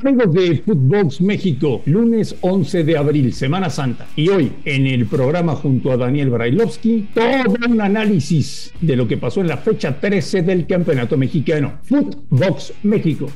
Amigos de Footbox México, lunes 11 de abril, Semana Santa. Y hoy, en el programa junto a Daniel Brailovsky, todo un análisis de lo que pasó en la fecha 13 del Campeonato Mexicano. Footbox México.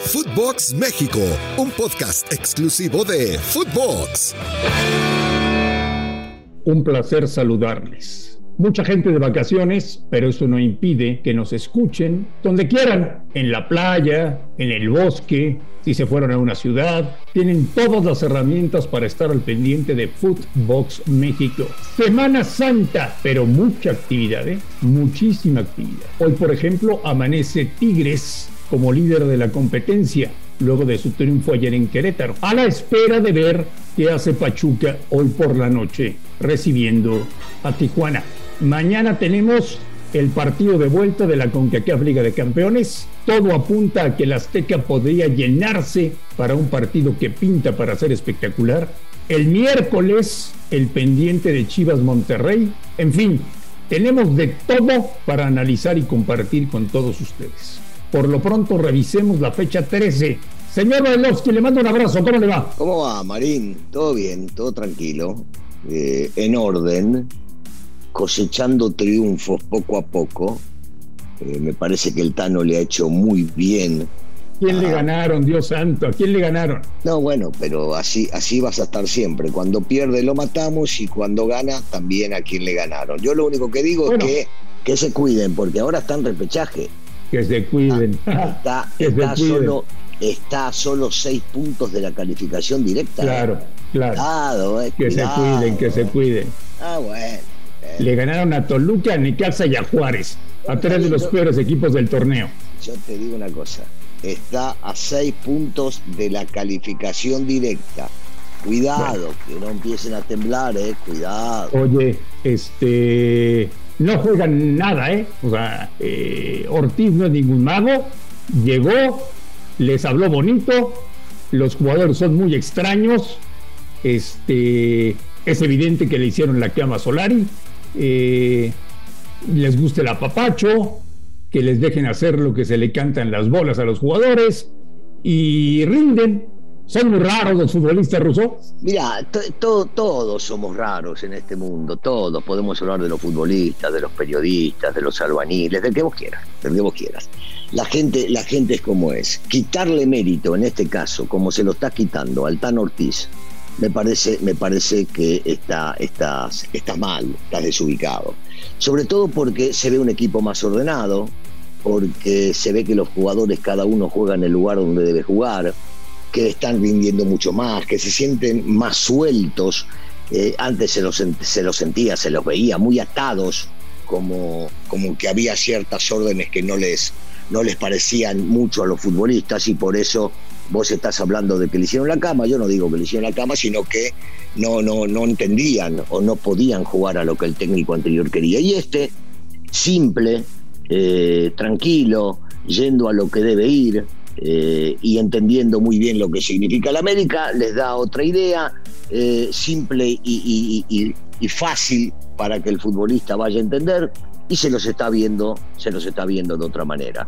Footbox México, un podcast exclusivo de Footbox. Un placer saludarles. Mucha gente de vacaciones, pero eso no impide que nos escuchen donde quieran, en la playa, en el bosque, si se fueron a una ciudad, tienen todas las herramientas para estar al pendiente de Footbox México. Semana Santa, pero mucha actividad, ¿eh? muchísima actividad. Hoy, por ejemplo, amanece Tigres como líder de la competencia, luego de su triunfo ayer en Querétaro, a la espera de ver qué hace Pachuca hoy por la noche, recibiendo a Tijuana. Mañana tenemos el partido de vuelta de la CONCACAF Liga de Campeones. Todo apunta a que el Azteca podría llenarse para un partido que pinta para ser espectacular. El miércoles, el pendiente de Chivas Monterrey. En fin, tenemos de todo para analizar y compartir con todos ustedes. Por lo pronto, revisemos la fecha 13. Señor Bailovsky, le mando un abrazo. ¿Cómo le va? ¿Cómo va, Marín? Todo bien, todo tranquilo, eh, en orden cosechando triunfos poco a poco. Eh, me parece que el Tano le ha hecho muy bien. ¿Quién le ganaron, Dios santo? ¿A quién le ganaron? No, bueno, pero así, así vas a estar siempre. Cuando pierde lo matamos y cuando gana también a quien le ganaron. Yo lo único que digo es que, que se cuiden, porque ahora está en repechaje. Que se cuiden. Ah, está, solo está a solo seis puntos de la calificación directa. Claro, claro. Eh, que se cuiden, que se cuiden. Ah, bueno. Le ganaron a Toluca, a Necaxa y a Juárez, a tres de los peores equipos del torneo. Yo te digo una cosa, está a seis puntos de la calificación directa. Cuidado, que no empiecen a temblar, eh, cuidado. Oye, este no juegan nada, ¿eh? O sea, eh, Ortiz no es ningún mago, llegó, les habló bonito, los jugadores son muy extraños, este, es evidente que le hicieron la cama a Solari, eh, les guste el apapacho, que les dejen hacer lo que se le cantan las bolas a los jugadores y rinden. Son muy raros los futbolistas rusos. Mira, todos somos raros en este mundo, todos. Podemos hablar de los futbolistas, de los periodistas, de los albaniles, del que vos quieras, del que vos quieras. La gente, la gente es como es. Quitarle mérito, en este caso, como se lo está quitando al Tan Ortiz, me parece, me parece que está, estás, está mal, estás desubicado. Sobre todo porque se ve un equipo más ordenado, porque se ve que los jugadores cada uno juega en el lugar donde debe jugar, que están rindiendo mucho más, que se sienten más sueltos. Eh, antes se los, se los sentía, se los veía muy atados, como, como que había ciertas órdenes que no les, no les parecían mucho a los futbolistas y por eso vos estás hablando de que le hicieron la cama, yo no digo que le hicieron la cama, sino que no, no, no entendían o no podían jugar a lo que el técnico anterior quería. Y este, simple, eh, tranquilo, yendo a lo que debe ir eh, y entendiendo muy bien lo que significa la América, les da otra idea, eh, simple y, y fácil para que el futbolista vaya a entender y se los está viendo, se los está viendo de otra manera.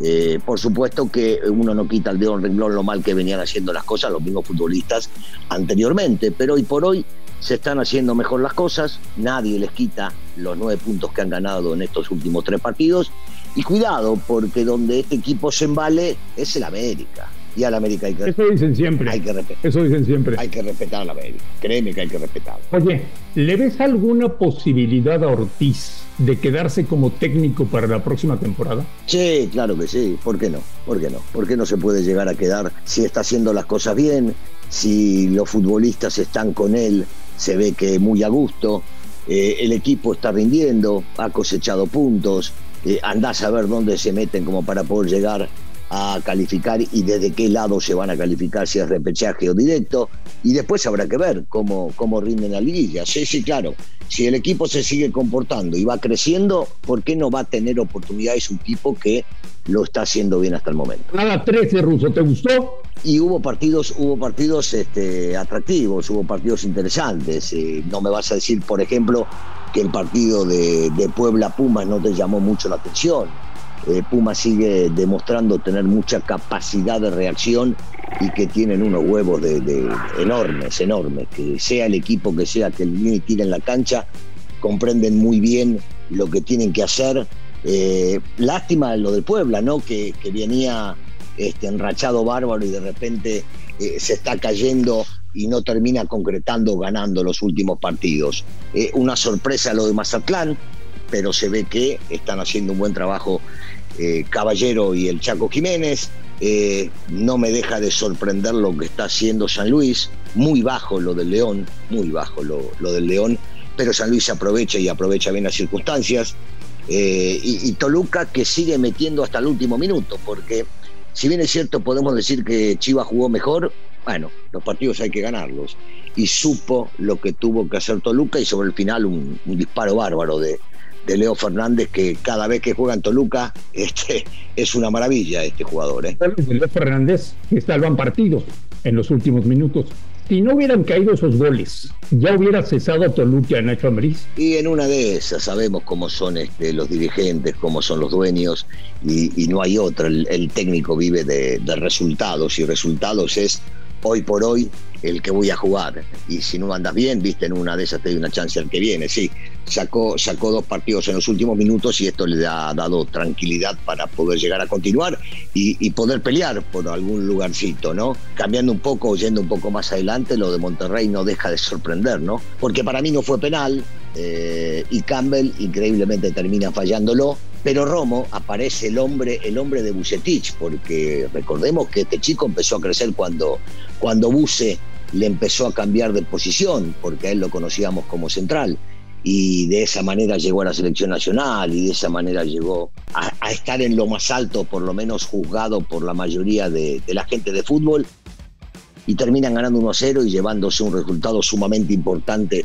Eh, por supuesto que uno no quita el dedo en renglón lo mal que venían haciendo las cosas los mismos futbolistas anteriormente, pero hoy por hoy se están haciendo mejor las cosas, nadie les quita los nueve puntos que han ganado en estos últimos tres partidos, y cuidado, porque donde este equipo se embale es el América. Y al América hay que Eso dicen siempre. Hay que respetar. Eso dicen siempre. Hay que respetar a la América. Créeme que hay que respetarlo. Oye, ¿le ves alguna posibilidad a Ortiz de quedarse como técnico para la próxima temporada? Sí, claro que sí. ¿Por qué no? ¿Por qué no? ¿Por qué no se puede llegar a quedar si está haciendo las cosas bien? Si los futbolistas están con él, se ve que muy a gusto. Eh, el equipo está rindiendo, ha cosechado puntos. Eh, andás a ver dónde se meten como para poder llegar a calificar y desde qué lado se van a calificar, si es repechaje o directo, y después habrá que ver cómo, cómo rinden la liguilla. Sí, sí, claro, si el equipo se sigue comportando y va creciendo, ¿por qué no va a tener oportunidades un tipo que lo está haciendo bien hasta el momento? Nada 13, Ruso, ¿te gustó? Y hubo partidos, hubo partidos este, atractivos, hubo partidos interesantes. Eh, no me vas a decir, por ejemplo, que el partido de, de Puebla Pumas no te llamó mucho la atención eh, Puma sigue demostrando tener mucha capacidad de reacción y que tienen unos huevos enormes, enormes. Que sea el equipo que sea que el tire en la cancha, comprenden muy bien lo que tienen que hacer. Eh, lástima lo del Puebla, ¿no? Que, venía este, enrachado bárbaro y de repente eh, se está cayendo y no termina concretando ganando los últimos partidos. Eh, una sorpresa lo de Mazatlán, pero se ve que están haciendo un buen trabajo Caballero y el Chaco Jiménez. no me deja de sorprender lo que está haciendo San Luis, muy bajo lo del León, muy bajo lo, lo del León, pero San Luis aprovecha y aprovecha bien las circunstancias. Eh, y, Toluca que sigue metiendo hasta el último minuto, porque si bien es cierto podemos decir que Chivas jugó mejor, bueno, los partidos hay que ganarlos. Y supo lo que tuvo que hacer Toluca y sobre el final un, disparo bárbaro de, Leo Fernández que cada vez que juega en Toluca este, es una maravilla este jugador. ¿eh? Leo Fernández que salvan partidos en los últimos minutos si no hubieran caído esos goles, ¿ya hubiera cesado Toluca a Nacho Ambriz? Y en una de esas sabemos cómo son este, los dirigentes, cómo son los dueños, y, no hay otra. El, técnico vive de, de resultados, y resultados es hoy por hoy el que voy a jugar. Y si no andas bien, viste, en una de esas te doy una chance al que viene. Sí, sacó, sacó dos partidos en los últimos minutos y esto le ha dado tranquilidad para poder llegar a continuar y, poder pelear por algún lugarcito, ¿no? Cambiando un poco, yendo un poco más adelante, lo de Monterrey no deja de sorprender, ¿no? Porque para mí no fue penal eh, y Campbell increíblemente termina fallándolo pero Romo aparece el hombre, el hombre de Bucetich, porque recordemos que este chico empezó a crecer cuando, cuando le empezó a cambiar de posición, porque a él lo conocíamos como central, y de esa manera llegó a la selección nacional y de esa manera llegó a, estar en lo más alto, por lo menos juzgado por la mayoría de, la gente de fútbol, y terminan ganando 1-0 y llevándose un resultado sumamente importante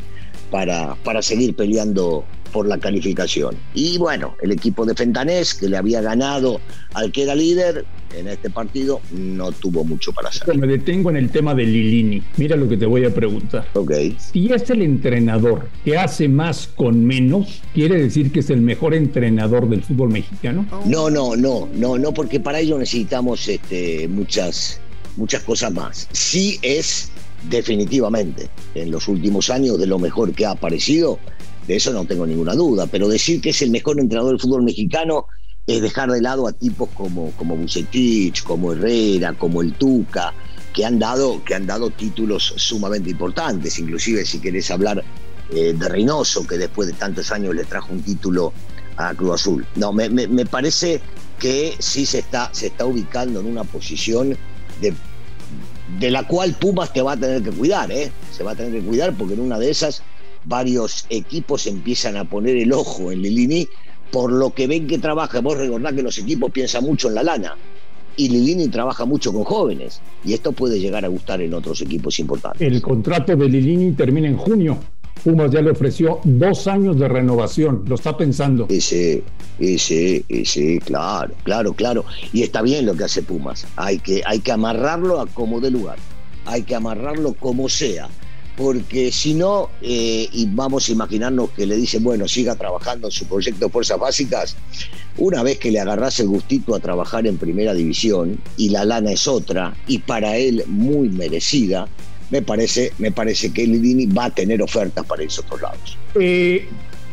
para, para seguir peleando por la calificación. Y bueno, el equipo de Fentanés, que le había ganado al que era líder en este partido, no tuvo mucho para hacer. Me detengo en el tema de Lilini. Mira lo que te voy a preguntar. Ok. Si es el entrenador que hace más con menos, ¿quiere decir que es el mejor entrenador del fútbol mexicano? No, no, no, no, no, porque para ello necesitamos este, muchas, muchas cosas más. Sí es definitivamente en los últimos años de lo mejor que ha aparecido de eso no tengo ninguna duda, pero decir que es el mejor entrenador del fútbol mexicano es dejar de lado a tipos como, como Bucetich, como Herrera, como el Tuca, que han dado, que han dado títulos sumamente importantes, inclusive si querés hablar eh, de Reynoso, que después de tantos años le trajo un título a Cruz Azul. No, me, me, parece que sí se está, se está ubicando en una posición de, de la cual Pumas te va a tener que cuidar, ¿eh? se va a tener que cuidar porque en una de esas varios equipos empiezan a poner el ojo en Lilini por lo que ven que trabaja. Vos recordás que los equipos piensan mucho en la lana y Lilini trabaja mucho con jóvenes y esto puede llegar a gustar en otros equipos importantes. El contrato de Lilini termina en junio. Pumas ya le ofreció dos años de renovación, lo está pensando. Sí, sí, sí, claro, claro, claro. Y está bien lo que hace Pumas. Hay que, hay que amarrarlo a como de lugar. Hay que amarrarlo como sea porque si no, eh, y vamos a imaginarnos que le dicen, bueno, siga trabajando en su proyecto de Fuerzas Básicas, una vez que le agarras el gustito a trabajar en primera división y la lana es otra, y para él muy merecida, me parece, me parece que Lidini va a tener ofertas para esos otros lados. Eh,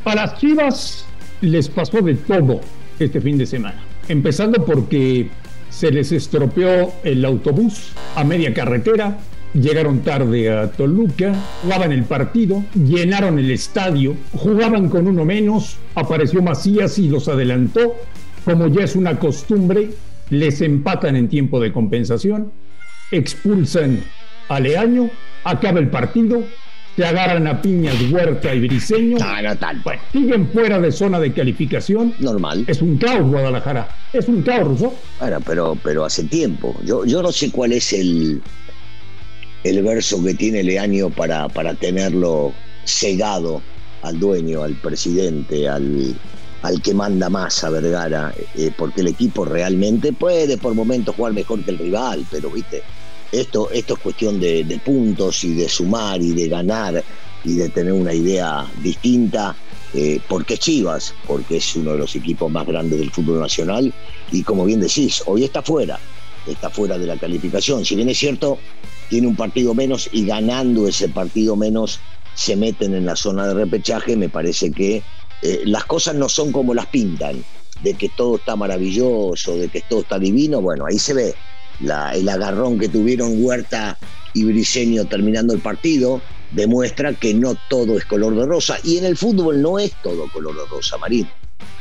a las Chivas les pasó de todo este fin de semana, empezando porque se les estropeó el autobús a media carretera, Llegaron tarde a Toluca, jugaban el partido, llenaron el estadio, jugaban con uno menos, apareció Macías y los adelantó. Como ya es una costumbre, les empatan en tiempo de compensación, expulsan a Leaño, acaba el partido, se agarran a piñas Huerta y Briseño. siguen fuera de zona de calificación. Normal. Es un caos Guadalajara. Es un caos. Bueno, pero, pero hace tiempo. Yo, yo no sé cuál es el, el verso que tiene Leaño para, para tenerlo cegado al dueño, al presidente, al, al que manda más a Vergara, eh, porque el equipo realmente puede por momentos jugar mejor que el rival, pero viste, esto, esto es cuestión de, puntos y de sumar y de ganar y de tener una idea distinta, eh, porque Chivas, porque es uno de los equipos más grandes del fútbol nacional y como bien decís, hoy está fuera, está fuera de la calificación. Si bien es cierto, tiene un partido menos y ganando ese partido menos se meten en la zona de repechaje, me parece que eh, las cosas no son como las pintan, de que todo está maravilloso, de que todo está divino, bueno, ahí se ve el agarrón que tuvieron Huerta y Briseño terminando el partido, demuestra que no todo es color de rosa, y en el fútbol no es todo color de rosa, Marín.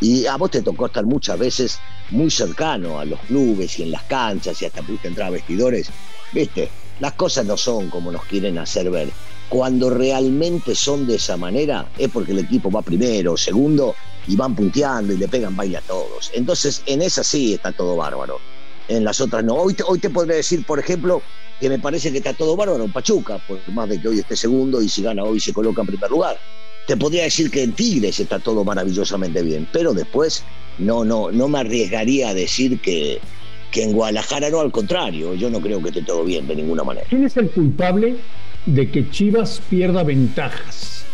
Y a vos te tocó estar muchas veces muy cercano a los clubes y en las canchas y hasta pudiste entrar a vestidores. Viste, las cosas no son como nos quieren hacer ver. Cuando realmente son de esa manera es porque el equipo va primero, segundo y van punteando y le pegan baile a todos. Entonces en esa sí está todo bárbaro. En las otras no. Hoy te, hoy te podría decir, por ejemplo, que me parece que está todo bárbaro en Pachuca, por más de que hoy esté segundo y si gana hoy se coloca en primer lugar. Te podría decir que en Tigres está todo maravillosamente bien, pero después no, no, no me arriesgaría a decir que, que en Guadalajara no, al contrario, yo no creo que esté todo bien de ninguna manera. ¿Quién es el culpable de que Chivas pierda ventajas?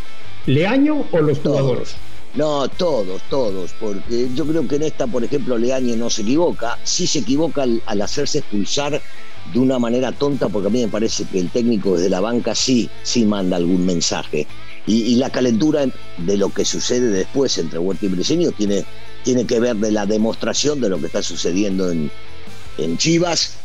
¿Leaño o los jugadores? No, todos, todos, porque yo creo que en esta, por ejemplo, Leaño no se equivoca, sí se equivoca al, hacerse expulsar de una manera tonta, porque a mí me parece que el técnico desde la banca sí, sí manda algún mensaje. Y, la calentura de lo que sucede después entre Huerta y Briseño tiene, tiene que ver de la demostración de lo que está sucediendo en, en Chivas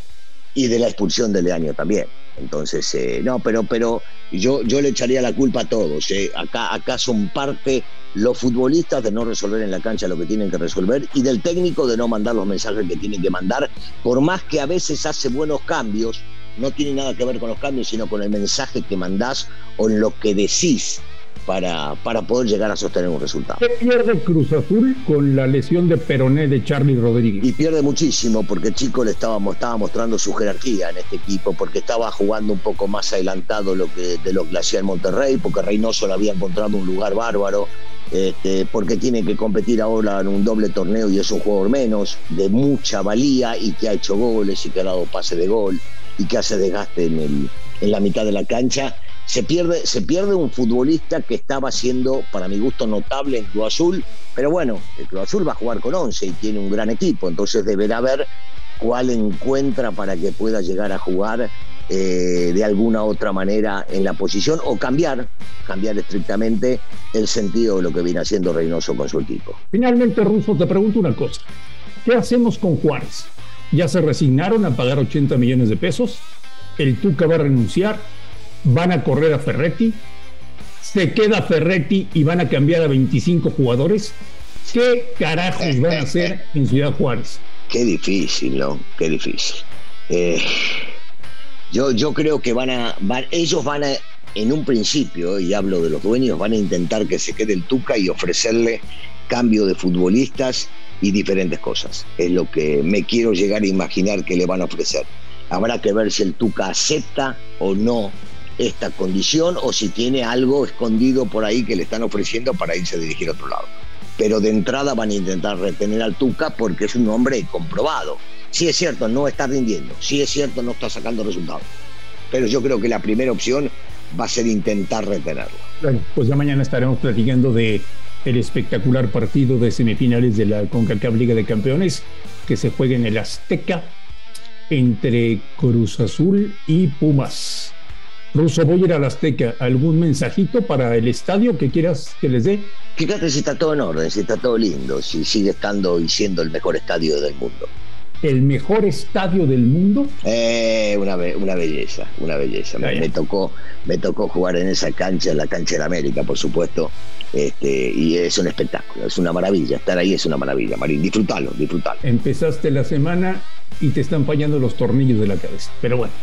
y de la expulsión de Leaño también. Entonces, eh, no, pero, pero yo, yo le echaría la culpa a todos. Eh. Acá, acá son parte los futbolistas de no resolver en la cancha lo que tienen que resolver y del técnico de no mandar los mensajes que tienen que mandar, por más que a veces hace buenos cambios, no tiene nada que ver con los cambios, sino con el mensaje que mandás o en lo que decís para, para poder llegar a sostener un resultado. ¿Qué pierde Cruz Azul con la lesión de Peroné de Charlie Rodríguez? Y pierde muchísimo porque Chico le estaba, estaba mostrando su jerarquía en este equipo, porque estaba jugando un poco más adelantado lo que, de lo que hacía en Monterrey, porque Reynoso le había encontrado un lugar bárbaro. Este, porque tiene que competir ahora en un doble torneo y es un jugador menos, de mucha valía y que ha hecho goles y que ha dado pase de gol y que hace desgaste en, el, en la mitad de la cancha se pierde, se pierde un futbolista que estaba siendo, para mi gusto, notable en Cruz Azul, pero bueno, el Cruz Azul va a jugar con 11 y tiene un gran equipo, entonces deberá ver cuál encuentra para que pueda llegar a jugar eh, de alguna otra manera en la posición o cambiar, cambiar estrictamente el sentido de lo que viene haciendo Reynoso con su equipo. Finalmente, Russo, te pregunto una cosa. ¿Qué hacemos con Juárez? ¿Ya se resignaron a pagar 80 millones de pesos? ¿El Tuca va a renunciar? Van a correr a Ferretti, se queda Ferretti y van a cambiar a 25 jugadores. ¿Qué carajos van a hacer en Ciudad Juárez? Qué difícil, ¿no? Qué difícil. Eh, yo, yo creo que van a, ellos van a, en un principio, y hablo de los dueños, van a intentar que se quede el Tuca y ofrecerle cambio de futbolistas y diferentes cosas. Es lo que me quiero llegar a imaginar que le van a ofrecer. Habrá que ver si el Tuca acepta o no esta condición o si tiene algo escondido por ahí que le están ofreciendo para irse a dirigir a otro lado. Pero de entrada van a intentar retener al Tuca porque es un hombre comprobado. Sí es cierto, no está rindiendo, sí es cierto, no está sacando resultados. Pero yo creo que la primera opción va a ser intentar retenerlo. Bueno, pues ya mañana estaremos platicando de el espectacular partido de semifinales de la CONCACAF Liga de Campeones que se juega en el Azteca entre Cruz Azul y Pumas. Ruso, voy a ir a la Azteca. ¿Algún mensajito para el estadio que quieras que les dé? Fíjate si está todo en orden, si está todo lindo, si sigue estando y siendo el mejor estadio del mundo. ¿El mejor estadio del mundo? Eh, una, una belleza, una belleza. Me, tocó, me tocó jugar en esa cancha, en la cancha de América, por supuesto. Este, y es un espectáculo, es una maravilla. Estar ahí es una maravilla, Marín. Disfrutalo, disfrutalo. Empezaste la semana y te están fallando los tornillos de la cabeza. Pero bueno.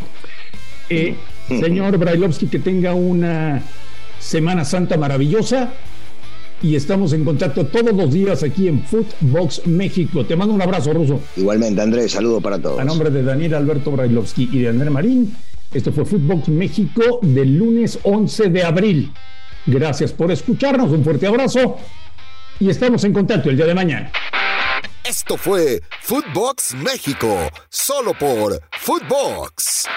Eh, señor Brailovsky, que tenga una Semana Santa maravillosa y estamos en contacto todos los días aquí en Footbox México. Te mando un abrazo, Ruso. Igualmente, Andrés, saludo para todos. A nombre de Daniel Alberto Brailovsky y de Andrés Marín, esto fue Footbox México del lunes 11 de abril. Gracias por escucharnos, un fuerte abrazo y estamos en contacto el día de mañana. Esto fue Footbox México, solo por Footbox.